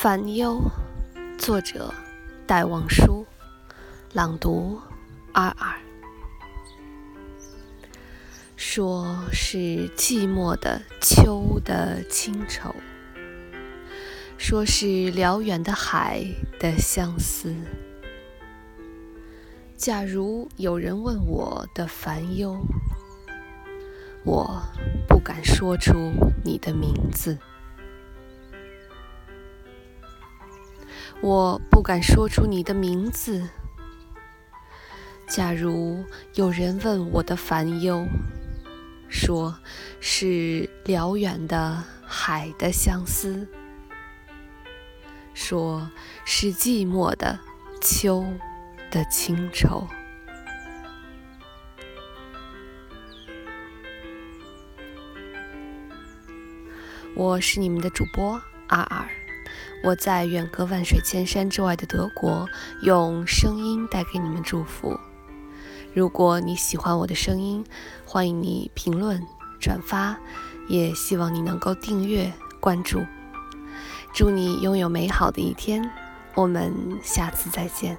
烦忧，作者戴望舒，朗读二二。说是寂寞的秋的清愁，说是辽远的海的相思。假如有人问我的烦忧，我不敢说出你的名字。我不敢说出你的名字。假如有人问我的烦忧，说是辽远的海的相思，说是寂寞的秋的清愁。我是你们的主播阿尔。我在远隔万水千山之外的德国，用声音带给你们祝福。如果你喜欢我的声音，欢迎你评论、转发，也希望你能够订阅、关注。祝你拥有美好的一天，我们下次再见。